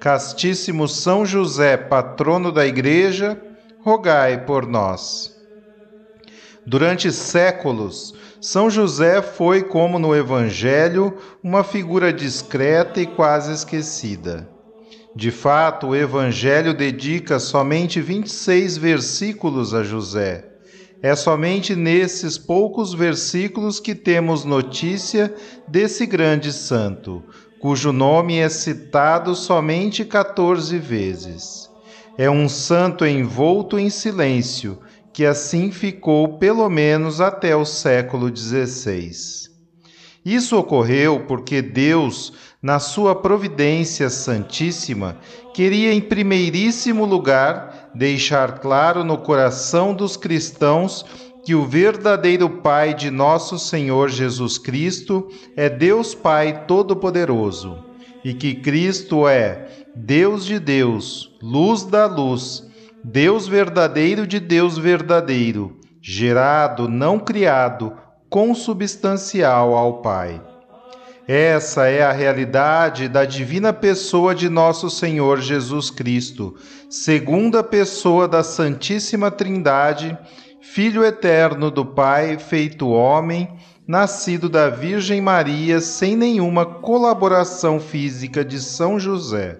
Castíssimo São José, patrono da Igreja, rogai por nós. Durante séculos, São José foi, como no Evangelho, uma figura discreta e quase esquecida. De fato, o Evangelho dedica somente 26 versículos a José. É somente nesses poucos versículos que temos notícia desse grande santo, cujo nome é citado somente 14 vezes. É um santo envolto em silêncio, que assim ficou pelo menos até o século XVI. Isso ocorreu porque Deus, na sua providência santíssima, queria em primeiríssimo lugar deixar claro no coração dos cristãos que o verdadeiro Pai de nosso Senhor Jesus Cristo é Deus Pai Todo-Poderoso e que Cristo é Deus de Deus, luz da luz, Deus verdadeiro de Deus verdadeiro, gerado, não criado, consubstancial ao Pai. Essa é a realidade da divina pessoa de nosso Senhor Jesus Cristo, segunda pessoa da Santíssima Trindade Filho eterno do Pai, feito homem, nascido da Virgem Maria sem nenhuma colaboração física de São José.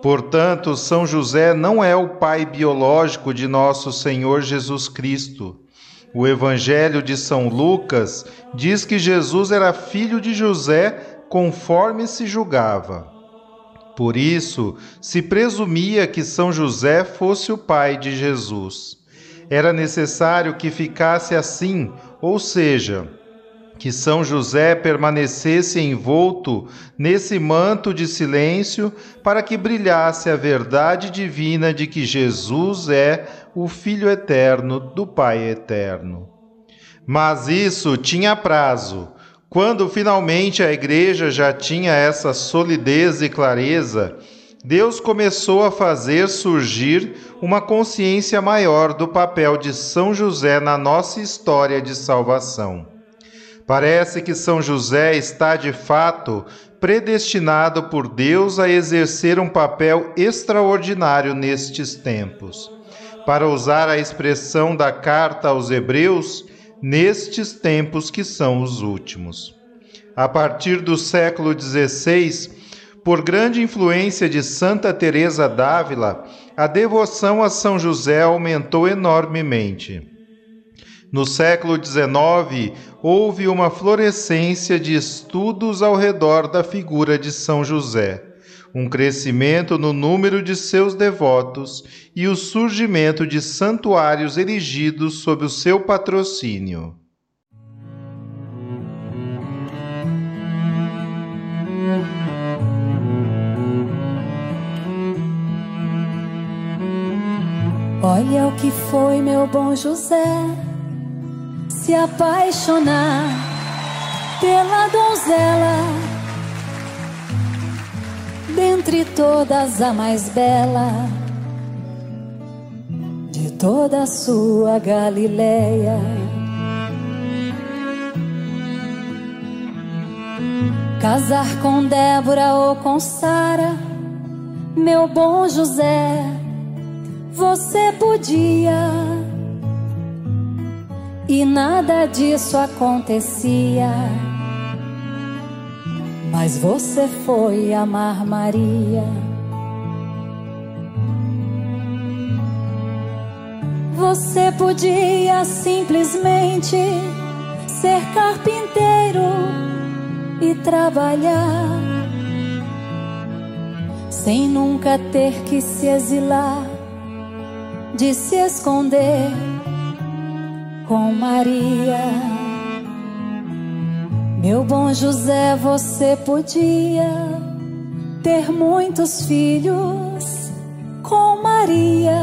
Portanto, São José não é o pai biológico de nosso Senhor Jesus Cristo. O Evangelho de São Lucas diz que Jesus era filho de José conforme se julgava. Por isso, se presumia que São José fosse o pai de Jesus era necessário que ficasse assim, ou seja, que São José permanecesse envolto nesse manto de silêncio para que brilhasse a verdade divina de que Jesus é o Filho eterno do Pai eterno. Mas isso tinha prazo. Quando finalmente a igreja já tinha essa solidez e clareza, Deus começou a fazer surgir uma consciência maior do papel de São José na nossa história de salvação. Parece que São José está de fato predestinado por Deus a exercer um papel extraordinário nestes tempos. Para usar a expressão da carta aos Hebreus, nestes tempos que são os últimos. A partir do século XVI, por grande influência de Santa Teresa d'Ávila, a devoção a São José aumentou enormemente. No século XIX, houve uma florescência de estudos ao redor da figura de São José, um crescimento no número de seus devotos e o surgimento de santuários erigidos sob o seu patrocínio. Olha o que foi meu bom José. Se apaixonar pela donzela, dentre todas a mais bela. De toda a sua Galileia. Casar com Débora ou com Sara, meu bom José você podia e nada disso acontecia. Mas você foi amar Maria. Você podia simplesmente ser carpinteiro e trabalhar sem nunca ter que se exilar, de se esconder com Maria. Meu bom José, você podia ter muitos filhos com Maria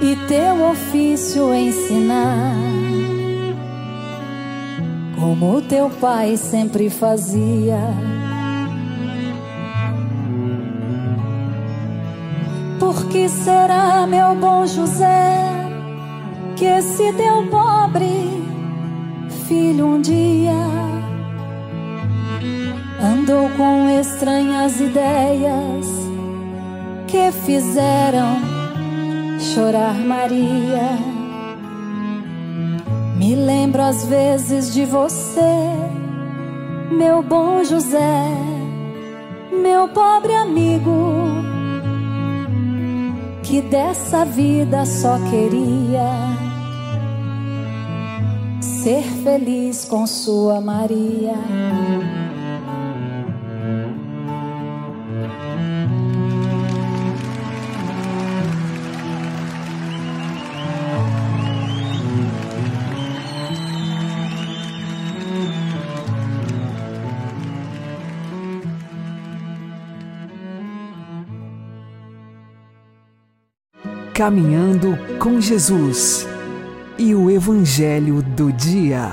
e teu ofício ensinar, como teu pai sempre fazia. Que será, meu bom José, que esse teu pobre filho um dia andou com estranhas ideias que fizeram chorar Maria? Me lembro às vezes de você, meu bom José, meu pobre amigo que dessa vida só queria ser feliz com sua Maria. Caminhando com Jesus e o Evangelho do Dia.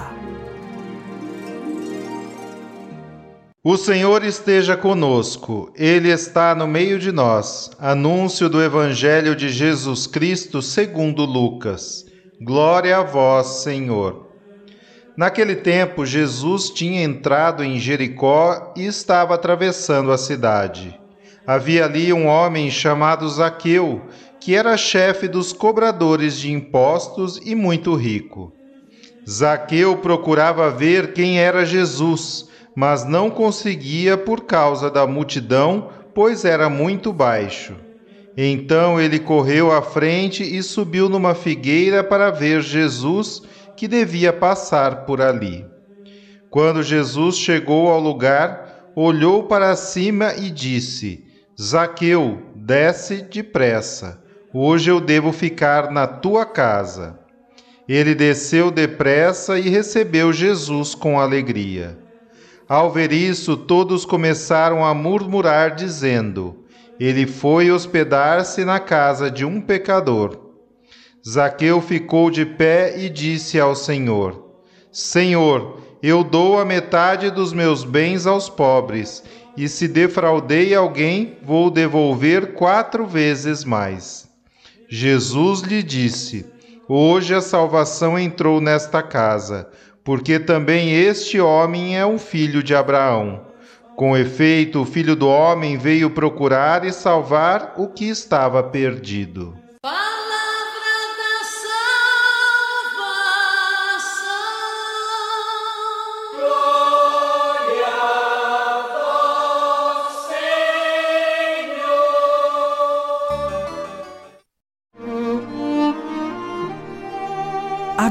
O Senhor esteja conosco, Ele está no meio de nós. Anúncio do Evangelho de Jesus Cristo segundo Lucas. Glória a vós, Senhor. Naquele tempo, Jesus tinha entrado em Jericó e estava atravessando a cidade. Havia ali um homem chamado Zaqueu que era chefe dos cobradores de impostos e muito rico. Zaqueu procurava ver quem era Jesus, mas não conseguia por causa da multidão, pois era muito baixo. Então ele correu à frente e subiu numa figueira para ver Jesus, que devia passar por ali. Quando Jesus chegou ao lugar, olhou para cima e disse: Zaqueu, desce depressa Hoje eu devo ficar na tua casa. Ele desceu depressa e recebeu Jesus com alegria. Ao ver isso, todos começaram a murmurar, dizendo: Ele foi hospedar-se na casa de um pecador. Zaqueu ficou de pé e disse ao Senhor: Senhor, eu dou a metade dos meus bens aos pobres, e se defraudei alguém, vou devolver quatro vezes mais. Jesus lhe disse: Hoje a salvação entrou nesta casa, porque também este homem é um filho de Abraão. Com efeito, o filho do homem veio procurar e salvar o que estava perdido.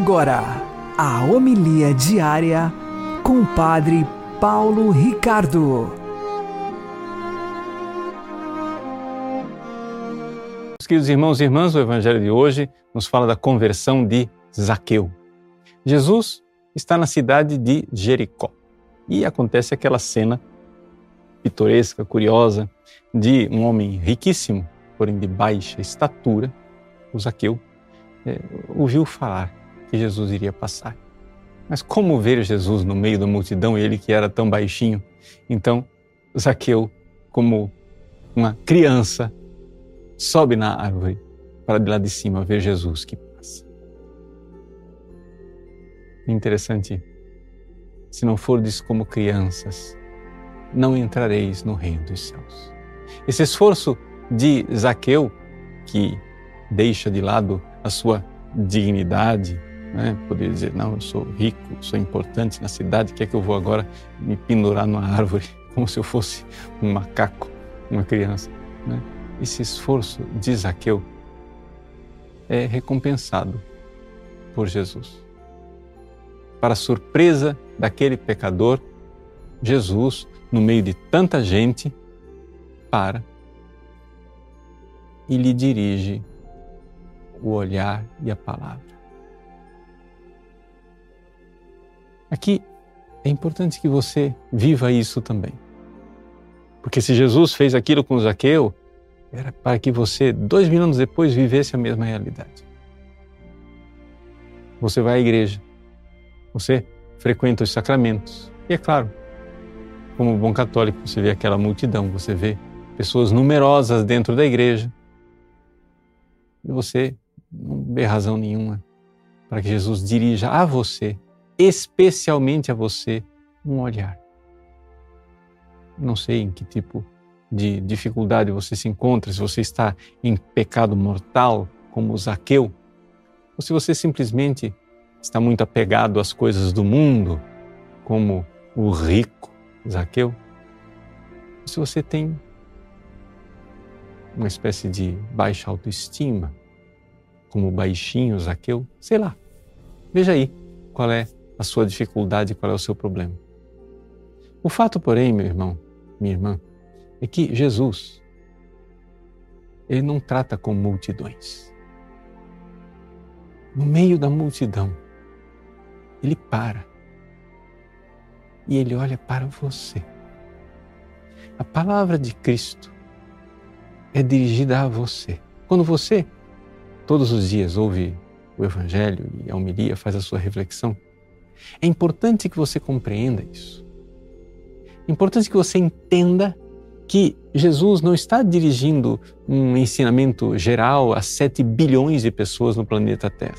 Agora, a homilia diária com o Padre Paulo Ricardo. Queridos irmãos e irmãs, o Evangelho de hoje nos fala da conversão de Zaqueu. Jesus está na cidade de Jericó e acontece aquela cena pitoresca, curiosa, de um homem riquíssimo, porém de baixa estatura, o Zaqueu, é, ouviu falar que Jesus iria passar. Mas como ver Jesus no meio da multidão, ele que era tão baixinho? Então, Zaqueu, como uma criança, sobe na árvore para de lá de cima ver Jesus que passa. Interessante. Se não fordes como crianças, não entrareis no reino dos céus. Esse esforço de Zaqueu, que deixa de lado a sua dignidade, né? Poder dizer, não, eu sou rico, sou importante na cidade, quer que eu vou agora me pendurar numa árvore como se eu fosse um macaco, uma criança. Né? Esse esforço de Zaqueu é recompensado por Jesus. Para surpresa daquele pecador, Jesus, no meio de tanta gente, para e lhe dirige o olhar e a palavra. Aqui é importante que você viva isso também. Porque se Jesus fez aquilo com Zaqueu, era para que você, dois minutos depois, vivesse a mesma realidade. Você vai à igreja, você frequenta os sacramentos, e é claro, como bom católico, você vê aquela multidão, você vê pessoas numerosas dentro da igreja, e você não vê razão nenhuma para que Jesus dirija a você, especialmente a você, um olhar. Não sei em que tipo de dificuldade você se encontra, se você está em pecado mortal, como Zaqueu, ou se você simplesmente está muito apegado às coisas do mundo, como o rico Zaqueu, ou se você tem uma espécie de baixa autoestima, como o baixinho Zaqueu, sei lá. Veja aí qual é a sua dificuldade, qual é o seu problema. O fato, porém, meu irmão, minha irmã, é que Jesus, ele não trata com multidões. No meio da multidão, ele para e ele olha para você. A palavra de Cristo é dirigida a você. Quando você, todos os dias, ouve o Evangelho e a homilia, faz a sua reflexão, é importante que você compreenda isso. É importante que você entenda que Jesus não está dirigindo um ensinamento geral a 7 bilhões de pessoas no planeta Terra.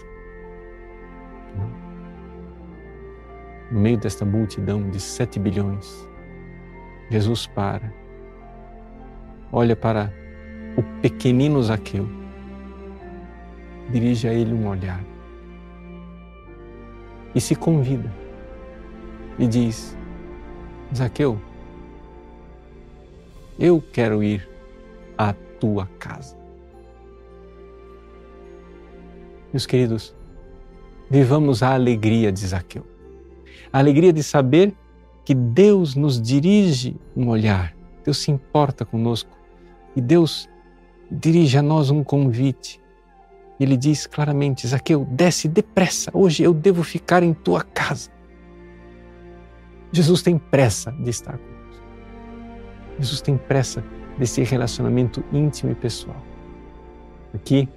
No meio desta multidão de 7 bilhões, Jesus para, olha para o pequenino Zaqueu, dirige a ele um olhar e se convida e diz: Zaqueu, eu quero ir à tua casa. Meus queridos, vivamos a alegria de Zaqueu. A alegria de saber que Deus nos dirige um olhar, Deus se importa conosco e Deus dirige a nós um convite. Ele diz claramente: Zaqueu, desce depressa, hoje eu devo ficar em tua casa. Jesus tem pressa de estar conosco. Jesus tem pressa desse relacionamento íntimo e pessoal. Aqui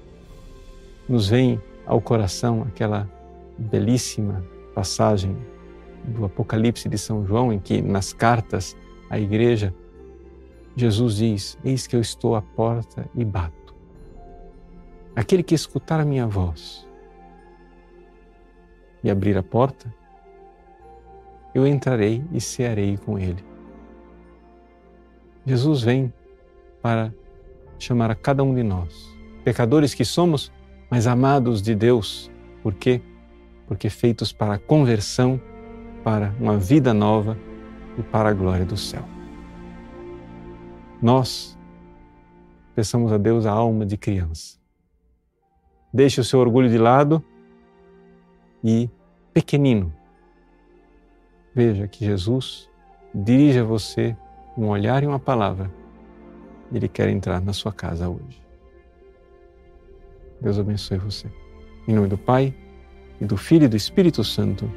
nos vem ao coração aquela belíssima passagem do Apocalipse de São João, em que nas cartas à igreja, Jesus diz: Eis que eu estou à porta e bato. Aquele que escutar a minha voz e abrir a porta, eu entrarei e cearei com ele Jesus vem para chamar a cada um de nós, pecadores que somos, mas amados de Deus. Por quê? Porque feitos para a conversão, para uma vida nova e para a glória do céu. Nós peçamos a Deus a alma de criança. Deixe o seu orgulho de lado e, pequenino, veja que Jesus dirige a você um olhar e uma palavra, Ele quer entrar na sua casa hoje. Deus abençoe você. Em nome do Pai, e do Filho e do Espírito Santo.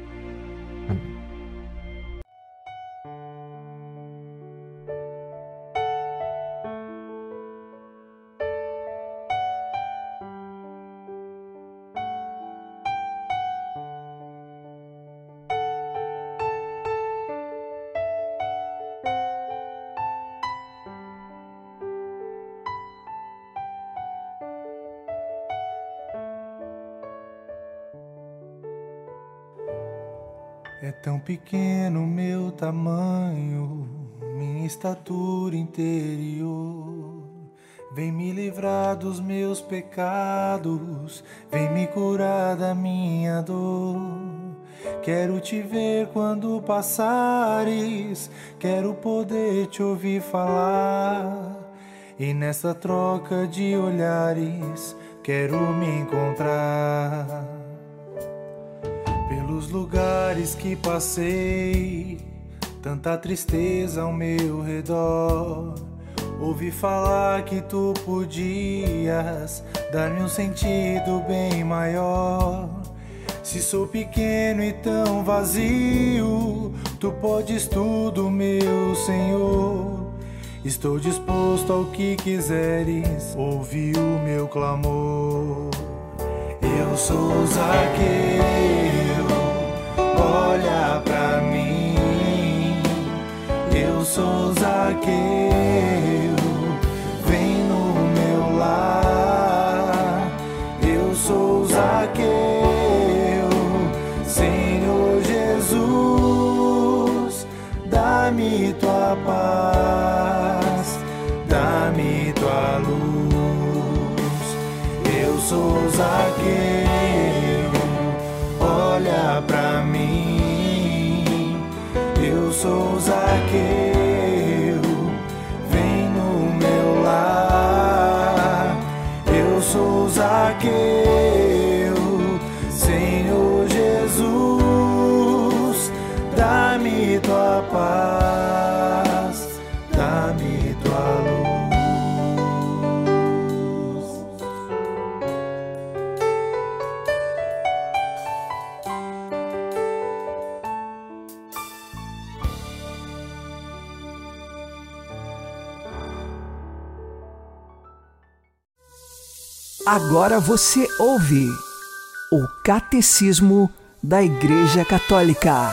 Tamanho, minha estatura interior. Vem me livrar dos meus pecados, vem me curar da minha dor. Quero te ver quando passares, quero poder te ouvir falar. E nessa troca de olhares, quero me encontrar. Pelos lugares que passei, tanta tristeza ao meu redor. Ouvi falar que tu podias dar-me um sentido bem maior. Se sou pequeno e tão vazio, tu podes tudo, meu Senhor. Estou disposto ao que quiseres, ouvi o meu clamor. Eu sou Zaqueu, olha pra sou Zaqueu, vem no meu lar. Eu sou Zaqueu, Senhor Jesus, dá-me tua paz, dá-me tua luz. Eu sou Zaqueu, Eu sou Zaqueu, vem no meu lar. Eu sou Zaqueu, Agora você ouve o Catecismo da Igreja Católica.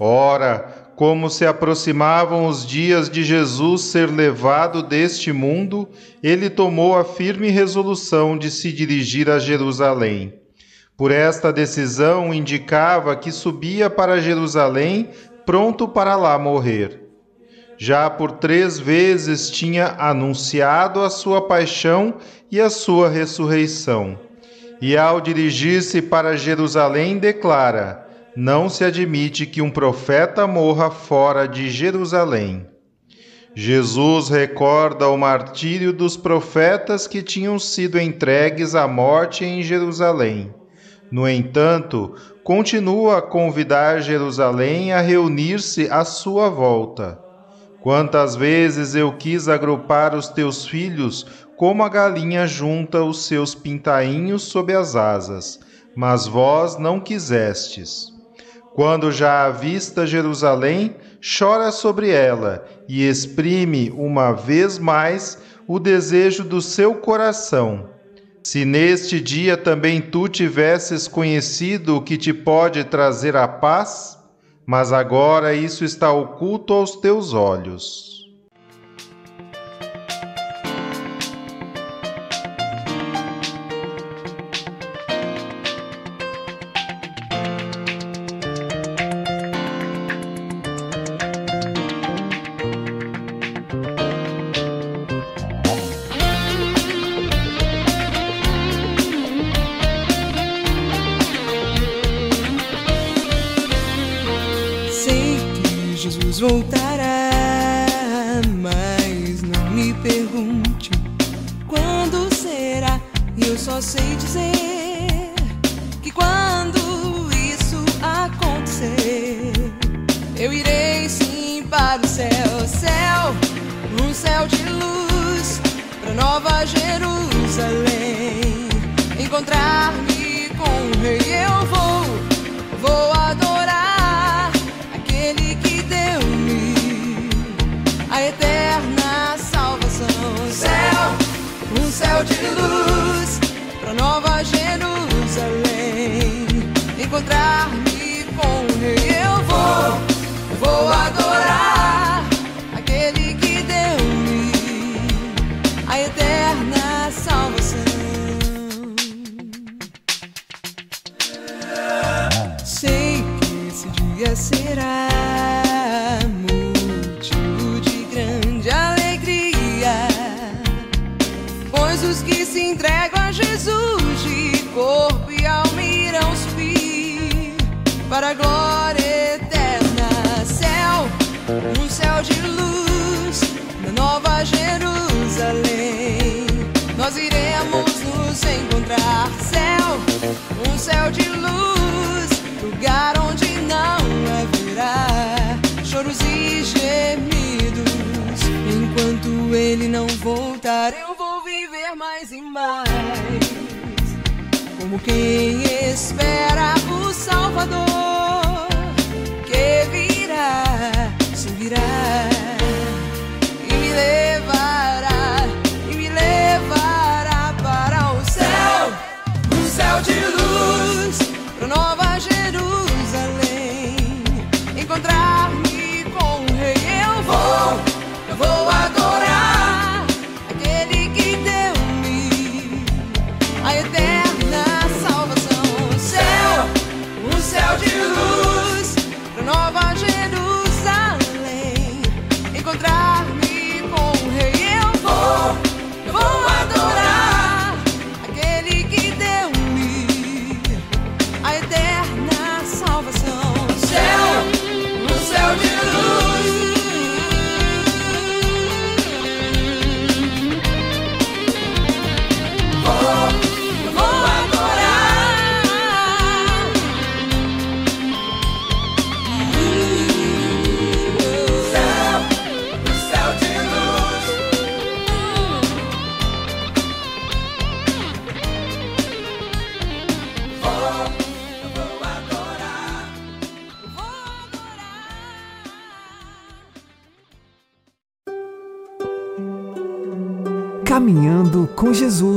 Ora, como se aproximavam os dias de Jesus ser levado deste mundo, ele tomou a firme resolução de se dirigir a Jerusalém. Por esta decisão, indicava que subia para Jerusalém, pronto para lá morrer. Já por três vezes tinha anunciado a sua paixão e a sua ressurreição. E ao dirigir-se para Jerusalém, declara: Não se admite que um profeta morra fora de Jerusalém. Jesus recorda o martírio dos profetas que tinham sido entregues à morte em Jerusalém. No entanto, continua a convidar Jerusalém a reunir-se à sua volta. Quantas vezes eu quis agrupar os teus filhos, como a galinha junta os seus pintainhos sob as asas, mas vós não quisestes. Quando já avista Jerusalém, chora sobre ela e exprime uma vez mais o desejo do seu coração. Se neste dia também tu tivesses conhecido o que te pode trazer a paz, mas agora isso está oculto aos teus olhos. Jesus para a glória eterna. Céu, um céu de luz na Nova Jerusalém, vamos encontrar céu, um céu de luz, lugar onde não haverá choros e gemidos. Enquanto ele não voltar, eu vou viver mais e mais. Como quem espera o Salvador de luz, pra Nova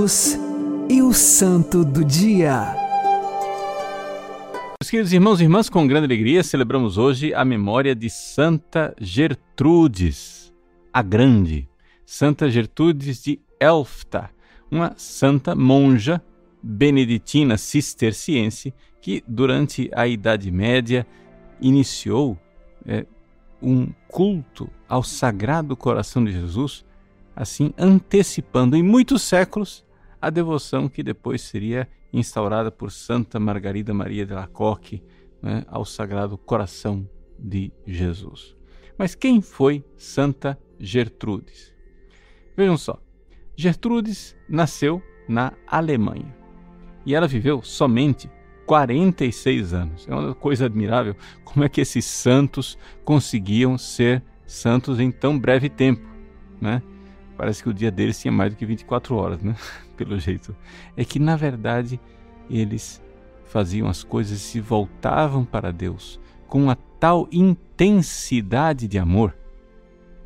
Jesus e o Santo do Dia. Meus queridos irmãos e irmãs, com grande alegria celebramos hoje a memória de Santa Gertrudes, a Grande. Santa Gertrudes de Elfta, uma santa monja beneditina cisterciense que, durante a Idade Média, iniciou eh, um culto ao Sagrado Coração de Jesus, assim antecipando em muitos séculos a devoção que depois seria instaurada por Santa Margarida Maria de Lacoque né, ao Sagrado Coração de Jesus. Mas quem foi Santa Gertrudes? Vejam só, Gertrudes nasceu na Alemanha e ela viveu somente 46 anos. É uma coisa admirável como é que esses santos conseguiam ser santos em tão breve tempo, né? Parece que o dia deles tinha mais do que 24 horas, né? Pelo jeito. É que, na verdade, eles faziam as coisas e se voltavam para Deus com uma tal intensidade de amor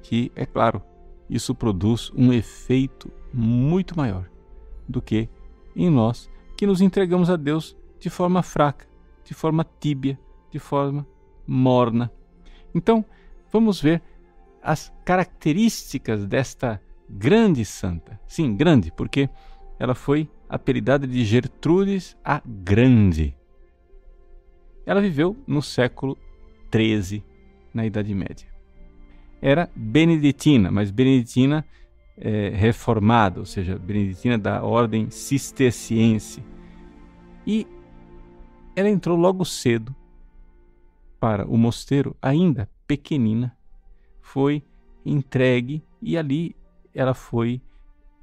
que, é claro, isso produz um efeito muito maior do que em nós que nos entregamos a Deus de forma fraca, de forma tíbia, de forma morna. Então, vamos ver as características desta grande santa. Sim, grande, porque ela foi apelidada de Gertrudes a Grande. Ela viveu no século XIII, na Idade Média. Era beneditina, mas beneditina é, reformada, ou seja, beneditina da ordem cisterciense. E ela entrou logo cedo para o mosteiro, ainda pequenina, foi entregue e ali ela foi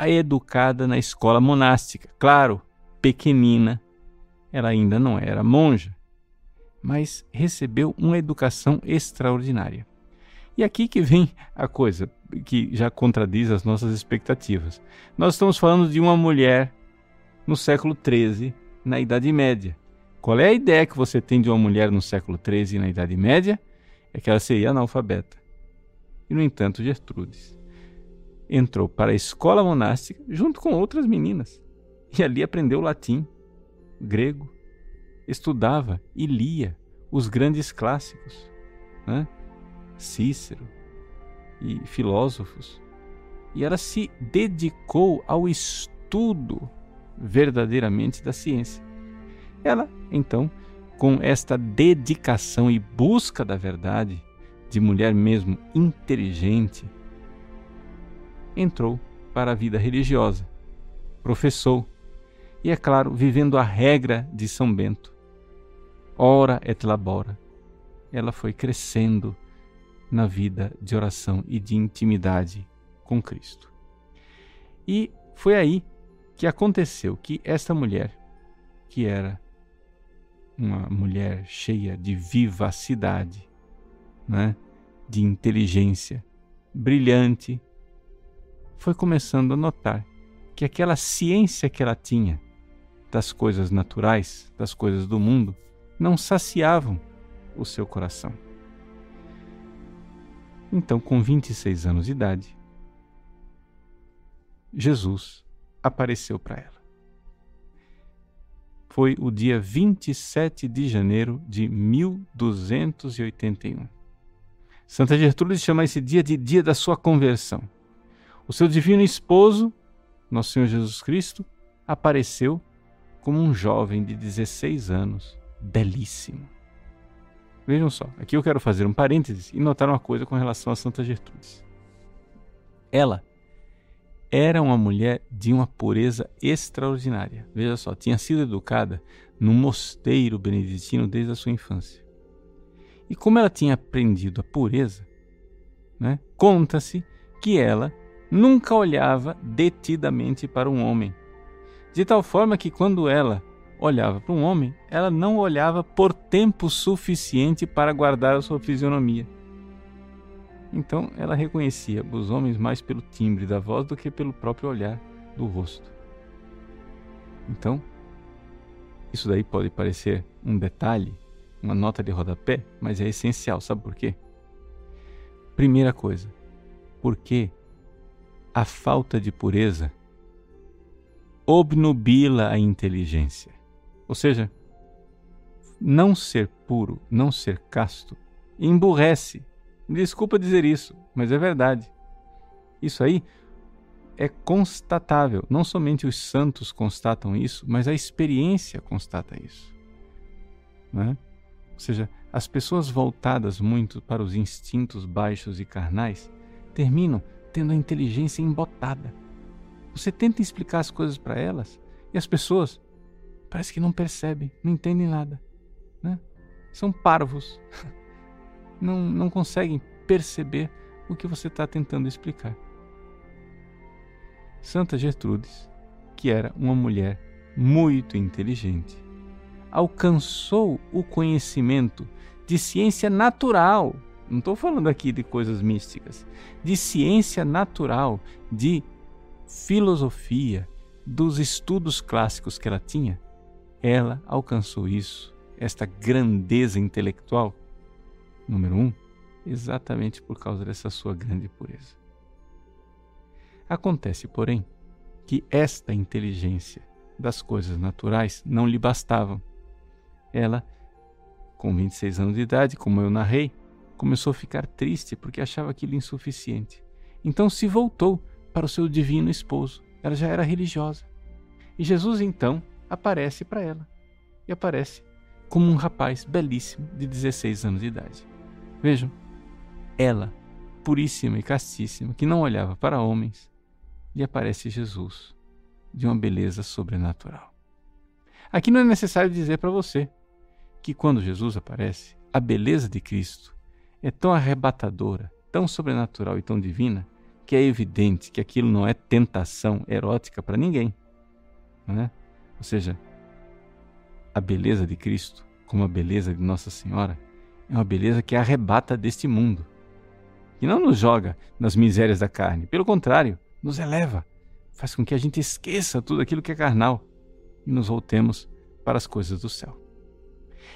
educada na escola monástica. Claro, pequenina, ela ainda não era monja, mas recebeu uma educação extraordinária. E aqui que vem a coisa que já contradiz as nossas expectativas. Nós estamos falando de uma mulher no século XIII, na Idade Média. Qual é a ideia que você tem de uma mulher no século XIII, na Idade Média? É que ela seria analfabeta. E, no entanto, Gertrudes entrou para a escola monástica junto com outras meninas. E ali aprendeu latim, grego, estudava e lia os grandes clássicos, né? Cícero e filósofos. E ela se dedicou ao estudo verdadeiramente da ciência. Ela, então, com esta dedicação e busca da verdade, de mulher mesmo inteligente, entrou para a vida religiosa, professou e, é claro, vivendo a regra de São Bento, ora et labora, ela foi crescendo na vida de oração e de intimidade com Cristo. E foi aí que aconteceu que esta mulher, que era uma mulher cheia de vivacidade, né, de inteligência, brilhante, foi começando a notar que aquela ciência que ela tinha das coisas naturais, das coisas do mundo, não saciavam o seu coração. Então, com 26 anos de idade, Jesus apareceu para ela. Foi o dia 27 de janeiro de 1281. Santa Gertrude chama esse dia de dia da sua conversão. O seu divino esposo, nosso Senhor Jesus Cristo, apareceu como um jovem de 16 anos, belíssimo. Vejam só, aqui eu quero fazer um parênteses e notar uma coisa com relação a Santa Gertrudes. Ela era uma mulher de uma pureza extraordinária. Veja só, tinha sido educada num mosteiro beneditino desde a sua infância. E como ela tinha aprendido a pureza, né, conta-se que ela nunca olhava detidamente para um homem. De tal forma que quando ela olhava para um homem, ela não olhava por tempo suficiente para guardar a sua fisionomia. Então ela reconhecia os homens mais pelo timbre da voz do que pelo próprio olhar do rosto. Então, isso daí pode parecer um detalhe, uma nota de rodapé, mas é essencial, sabe por quê? Primeira coisa, porque a falta de pureza obnubila a inteligência. Ou seja, não ser puro, não ser casto, emburrece. Desculpa dizer isso, mas é verdade. Isso aí é constatável. Não somente os santos constatam isso, mas a experiência constata isso. Né? Ou seja, as pessoas voltadas muito para os instintos baixos e carnais terminam tendo a inteligência embotada. Você tenta explicar as coisas para elas e as pessoas parece que não percebem, não entendem nada. Né? São parvos. Não, não conseguem perceber o que você está tentando explicar. Santa Gertrudes, que era uma mulher muito inteligente, alcançou o conhecimento de ciência natural. Não estou falando aqui de coisas místicas, de ciência natural, de filosofia, dos estudos clássicos que ela tinha, ela alcançou isso, esta grandeza intelectual, número um, exatamente por causa dessa sua grande pureza. Acontece, porém, que esta inteligência das coisas naturais não lhe bastavam. Ela, com 26 anos de idade, como eu narrei, começou a ficar triste porque achava aquilo insuficiente. Então se voltou para o seu divino esposo. Ela já era religiosa. E Jesus então aparece para ela. E aparece como um rapaz belíssimo de 16 anos de idade. Vejam, ela, puríssima e castíssima, que não olhava para homens, lhe aparece Jesus, de uma beleza sobrenatural. Aqui não é necessário dizer para você que quando Jesus aparece, a beleza de Cristo é tão arrebatadora, tão sobrenatural e tão divina, que é evidente que aquilo não é tentação erótica para ninguém. Né? Ou seja, a beleza de Cristo, como a beleza de Nossa Senhora, é uma beleza que arrebata deste mundo, que não nos joga nas misérias da carne, pelo contrário, nos eleva, faz com que a gente esqueça tudo aquilo que é carnal e nos voltemos para as coisas do céu.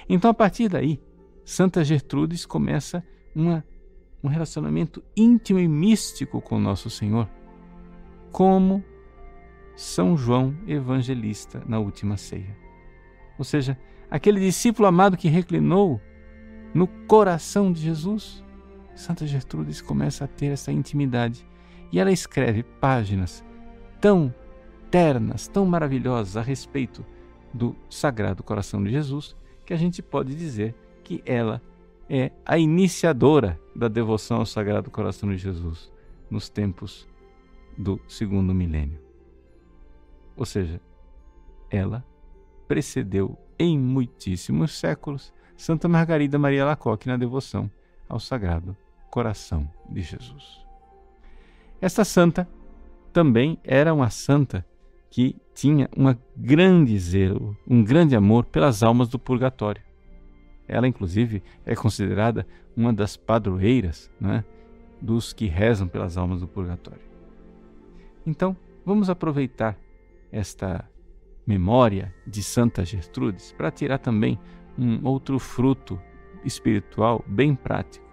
Então, a partir daí, Santa Gertrudes começa uma um relacionamento íntimo e místico com Nosso Senhor, como São João Evangelista na última ceia. Ou seja, aquele discípulo amado que reclinou no coração de Jesus. Santa Gertrudes começa a ter essa intimidade e ela escreve páginas tão ternas, tão maravilhosas a respeito do Sagrado Coração de Jesus, que a gente pode dizer que ela é a iniciadora da devoção ao Sagrado Coração de Jesus nos tempos do segundo milênio. Ou seja, ela precedeu em muitíssimos séculos Santa Margarida Maria Lacoque na devoção ao Sagrado Coração de Jesus. Esta santa também era uma santa que tinha uma grande zelo, um grande amor pelas almas do purgatório. Ela, inclusive, é considerada uma das padroeiras né, dos que rezam pelas almas do purgatório. Então, vamos aproveitar esta memória de Santa Gertrudes para tirar também um outro fruto espiritual bem prático.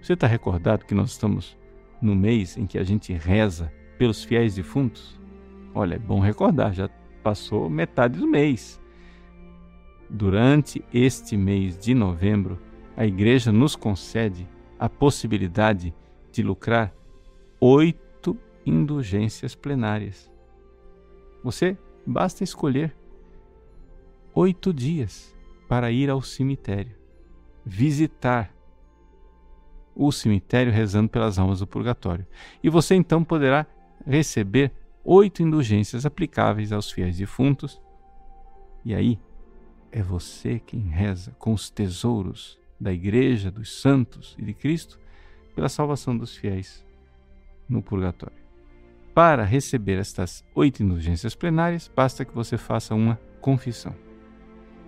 Você está recordado que nós estamos no mês em que a gente reza pelos fiéis defuntos? Olha, é bom recordar, já passou metade do mês. Durante este mês de novembro, a Igreja nos concede a possibilidade de lucrar oito indulgências plenárias. Você basta escolher oito dias para ir ao cemitério, visitar o cemitério rezando pelas almas do purgatório. E você então poderá receber oito indulgências aplicáveis aos fiéis defuntos. E aí é você quem reza com os tesouros da Igreja, dos santos e de Cristo pela salvação dos fiéis no purgatório. Para receber estas oito indulgências plenárias, basta que você faça uma confissão.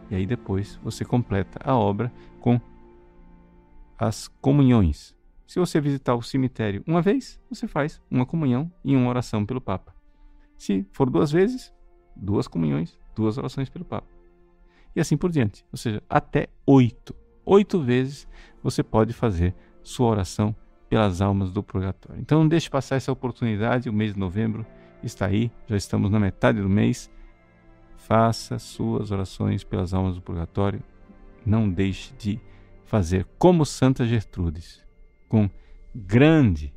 E aí depois você completa a obra com as comunhões. Se você visitar o cemitério uma vez, você faz uma comunhão e uma oração pelo Papa. Se for duas vezes, duas comunhões, duas orações pelo Papa. E assim por diante. Ou seja, até oito. Oito vezes você pode fazer sua oração pelas almas do purgatório. Então não deixe passar essa oportunidade, o mês de novembro está aí, já estamos na metade do mês. Faça suas orações pelas almas do purgatório. Não deixe de fazer como Santa Gertrudes, com grande,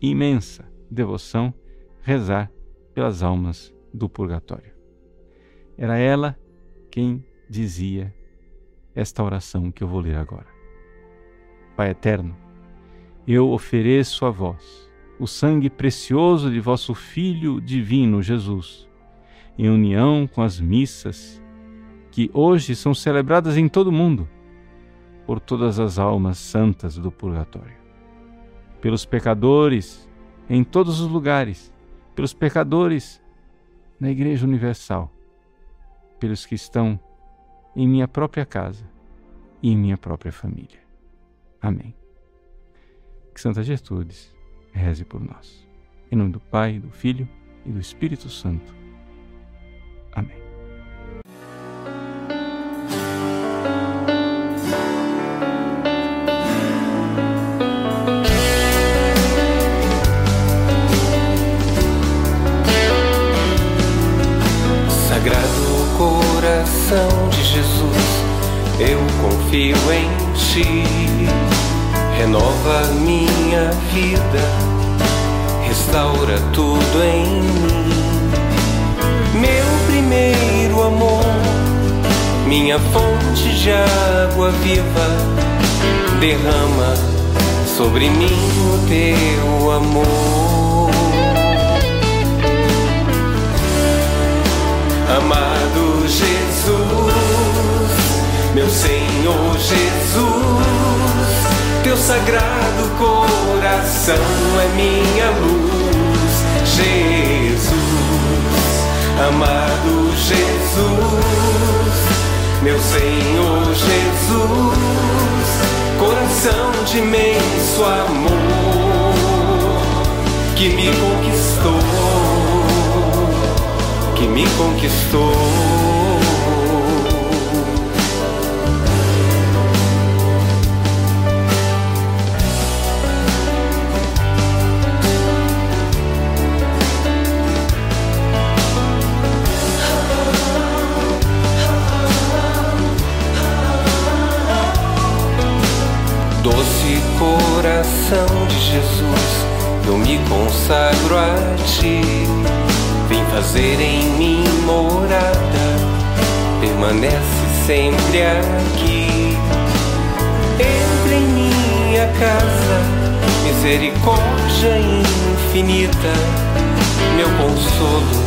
imensa devoção, rezar pelas almas do purgatório. Era ela quem dizia esta oração que eu vou ler agora. Pai eterno, eu ofereço a vós o sangue precioso de vosso Filho divino Jesus, em união com as missas que hoje são celebradas em todo o mundo, por todas as almas santas do purgatório, pelos pecadores em todos os lugares, pelos pecadores na Igreja Universal, pelos que estão em minha própria casa e em minha própria família. Amém. Que Santa Gertrudes reze por nós. Em nome do Pai, do Filho e do Espírito Santo. Amém. Eu confio em ti renova minha vida, restaura tudo em mim. Meu primeiro amor, minha fonte de água viva, derrama sobre mim o teu amor. Amado Jesus, meu Senhor Jesus. Teu sagrado coração é minha luz, Jesus, amado Jesus, meu Senhor Jesus, coração de imenso amor que me conquistou, que me conquistou. Coração de Jesus, eu me consagro a ti. Vem fazer em mim morada, permanece sempre aqui. Entra em minha casa, misericórdia infinita, meu consolo,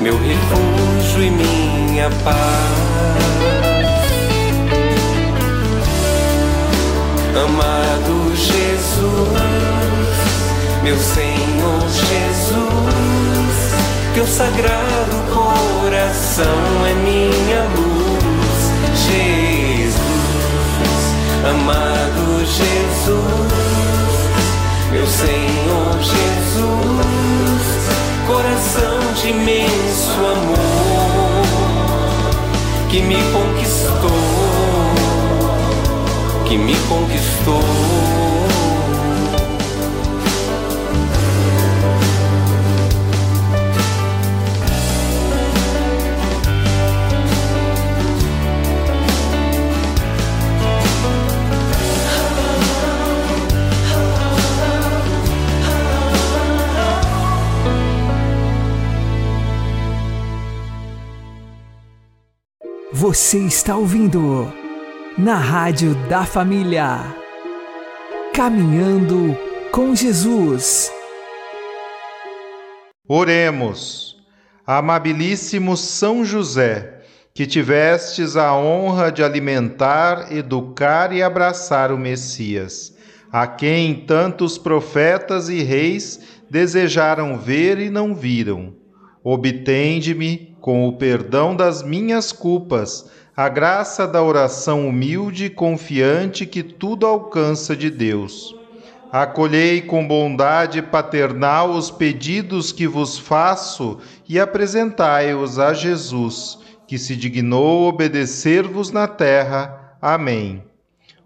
meu refúgio e minha paz. Amado Jesus, meu Senhor Jesus, teu sagrado coração é minha luz, Jesus, amado Jesus, meu Senhor Jesus, coração de imenso amor que me conquistou, que me conquistou. Você está ouvindo na Rádio da Família. Caminhando com Jesus. Oremos. Amabilíssimo São José, que tivestes a honra de alimentar, educar e abraçar o Messias, a quem tantos profetas e reis desejaram ver e não viram. Obtende-me com o perdão das minhas culpas, a graça da oração humilde e confiante que tudo alcança de Deus. Acolhei com bondade paternal os pedidos que vos faço e apresentai-os a Jesus, que se dignou obedecer-vos na terra. Amém.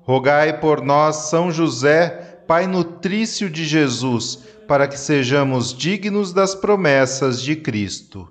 Rogai por nós, São José, Pai nutrício de Jesus, para que sejamos dignos das promessas de Cristo.